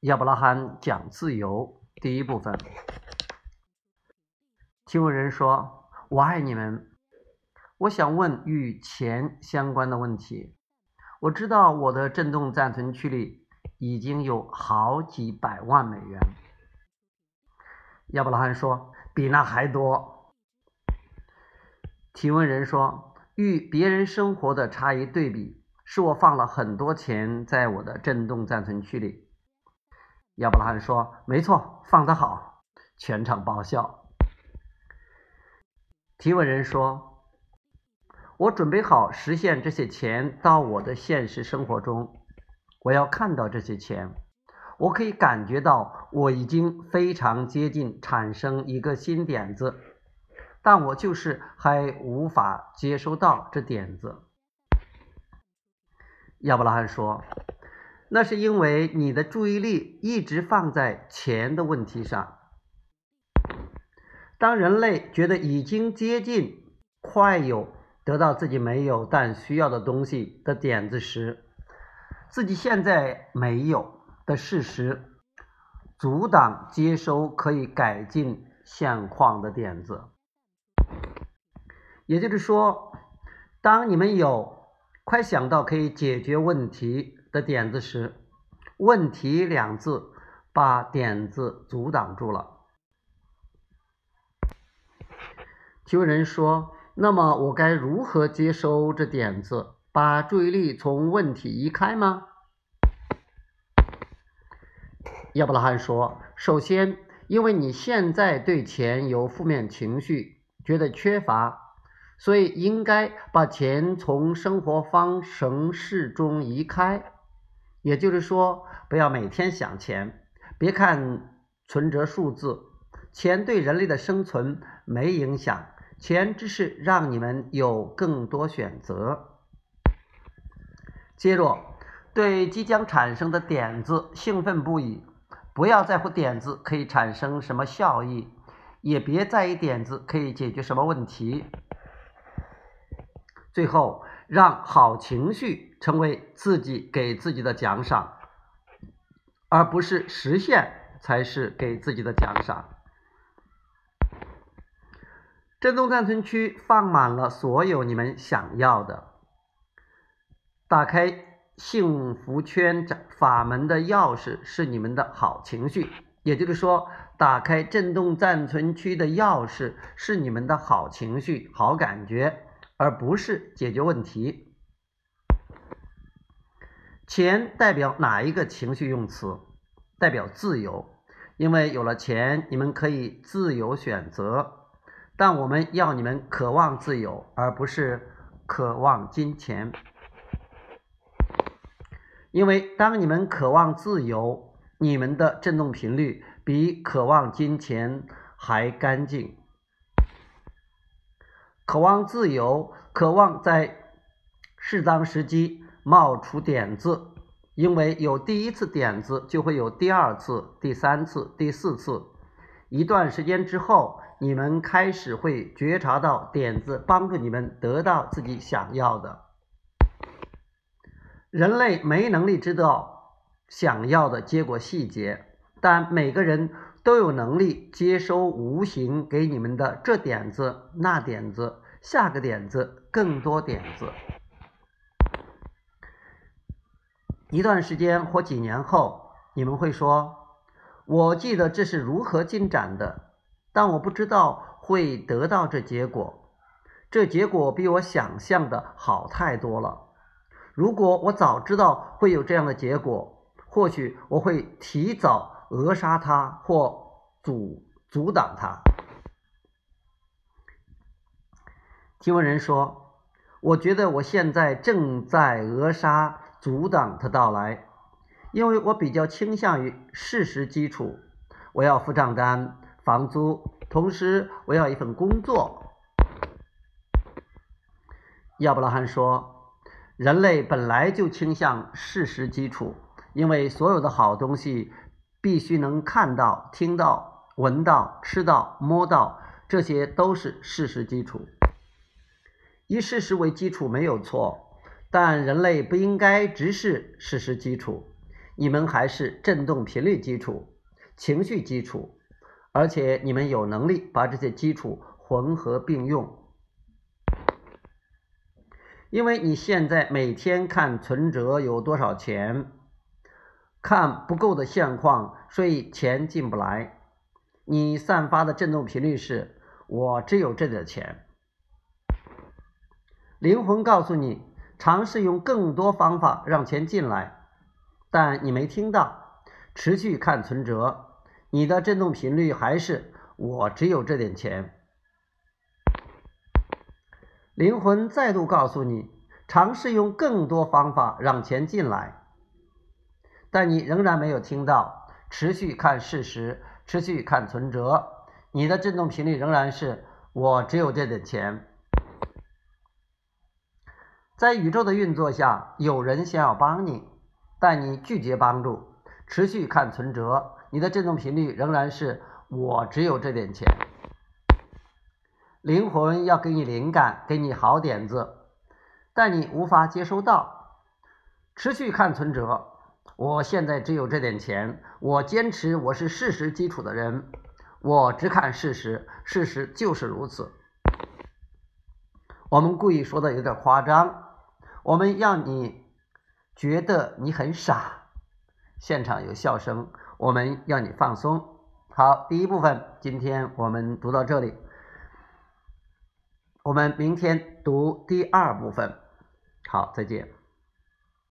亚伯拉罕讲自由第一部分。提问人说：“我爱你们。我想问与钱相关的问题。我知道我的震动暂存区里已经有好几百万美元。”亚伯拉罕说：“比那还多。”提问人说：“与别人生活的差异对比，是我放了很多钱在我的震动暂存区里。”亚伯拉罕说：“没错，放得好。”全场爆笑。提问人说：“我准备好实现这些钱到我的现实生活中，我要看到这些钱，我可以感觉到我已经非常接近产生一个新点子，但我就是还无法接收到这点子。”亚伯拉罕说。那是因为你的注意力一直放在钱的问题上。当人类觉得已经接近、快有得到自己没有但需要的东西的点子时，自己现在没有的事实阻挡接收可以改进现况的点子。也就是说，当你们有快想到可以解决问题。的点子时，问题两字把点子阻挡住了。提问人说：“那么我该如何接收这点子，把注意力从问题移开吗？”亚伯拉罕说：“首先，因为你现在对钱有负面情绪，觉得缺乏，所以应该把钱从生活方程式中移开。”也就是说，不要每天想钱，别看存折数字，钱对人类的生存没影响，钱只是让你们有更多选择。接着，对即将产生的点子兴奋不已，不要在乎点子可以产生什么效益，也别在意点子可以解决什么问题。最后。让好情绪成为自己给自己的奖赏，而不是实现才是给自己的奖赏。震动暂存区放满了所有你们想要的。打开幸福圈法门的钥匙是你们的好情绪，也就是说，打开震动暂存区的钥匙是你们的好情绪、好感觉。而不是解决问题。钱代表哪一个情绪用词？代表自由，因为有了钱，你们可以自由选择。但我们要你们渴望自由，而不是渴望金钱。因为当你们渴望自由，你们的振动频率比渴望金钱还干净。渴望自由，渴望在适当时机冒出点子，因为有第一次点子，就会有第二次、第三次、第四次。一段时间之后，你们开始会觉察到点子帮助你们得到自己想要的。人类没能力知道想要的结果细节，但每个人。都有能力接收无形给你们的这点子、那点子、下个点子、更多点子。一段时间或几年后，你们会说：“我记得这是如何进展的，但我不知道会得到这结果。这结果比我想象的好太多了。如果我早知道会有这样的结果，或许我会提早。”扼杀它或阻阻挡它。提问人说：“我觉得我现在正在扼杀、阻挡它到来，因为我比较倾向于事实基础。我要付账单、房租，同时我要一份工作。”亚伯拉罕说：“人类本来就倾向事实基础，因为所有的好东西。”必须能看到、听到、闻到、吃到、摸到，这些都是事实基础。以事实为基础没有错，但人类不应该只是事实基础，你们还是振动频率基础、情绪基础，而且你们有能力把这些基础混合并用。因为你现在每天看存折有多少钱，看不够的现况，所以钱进不来。你散发的振动频率是“我只有这点钱”。灵魂告诉你，尝试用更多方法让钱进来，但你没听到。持续看存折，你的振动频率还是“我只有这点钱”。灵魂再度告诉你，尝试用更多方法让钱进来，但你仍然没有听到。持续看事实，持续看存折，你的振动频率仍然是我只有这点钱。在宇宙的运作下，有人想要帮你，但你拒绝帮助。持续看存折，你的振动频率仍然是我只有这点钱。灵魂要给你灵感，给你好点子，但你无法接收到。持续看存折，我现在只有这点钱。我坚持我是事实基础的人，我只看事实，事实就是如此。我们故意说的有点夸张，我们要你觉得你很傻。现场有笑声，我们要你放松。好，第一部分今天我们读到这里。我们明天读第二部分，好，再见。